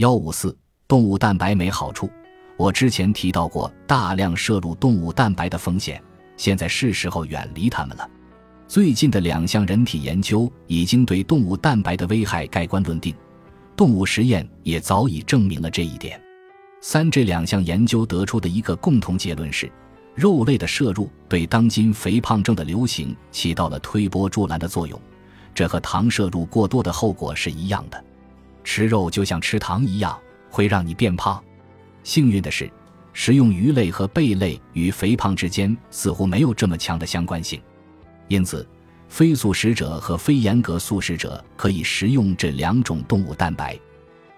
幺五四，动物蛋白没好处。我之前提到过大量摄入动物蛋白的风险，现在是时候远离它们了。最近的两项人体研究已经对动物蛋白的危害盖棺论定，动物实验也早已证明了这一点。三，这两项研究得出的一个共同结论是，肉类的摄入对当今肥胖症的流行起到了推波助澜的作用，这和糖摄入过多的后果是一样的。吃肉就像吃糖一样，会让你变胖。幸运的是，食用鱼类和贝类与肥胖之间似乎没有这么强的相关性，因此，非素食者和非严格素食者可以食用这两种动物蛋白。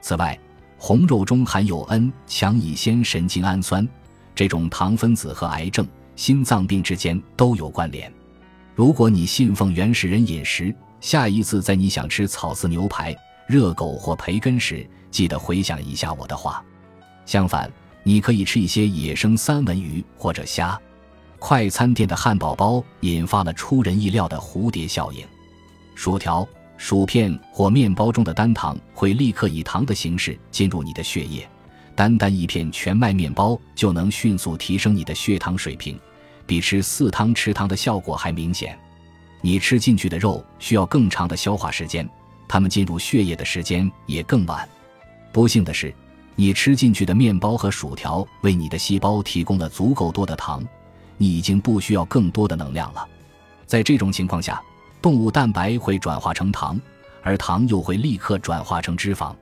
此外，红肉中含有 N 羟乙酰神经氨酸，这种糖分子和癌症、心脏病之间都有关联。如果你信奉原始人饮食，下一次在你想吃草饲牛排。热狗或培根时，记得回想一下我的话。相反，你可以吃一些野生三文鱼或者虾。快餐店的汉堡包引发了出人意料的蝴蝶效应。薯条、薯片或面包中的单糖会立刻以糖的形式进入你的血液，单单一片全麦面包就能迅速提升你的血糖水平，比吃四汤匙糖的效果还明显。你吃进去的肉需要更长的消化时间。它们进入血液的时间也更晚。不幸的是，你吃进去的面包和薯条为你的细胞提供了足够多的糖，你已经不需要更多的能量了。在这种情况下，动物蛋白会转化成糖，而糖又会立刻转化成脂肪。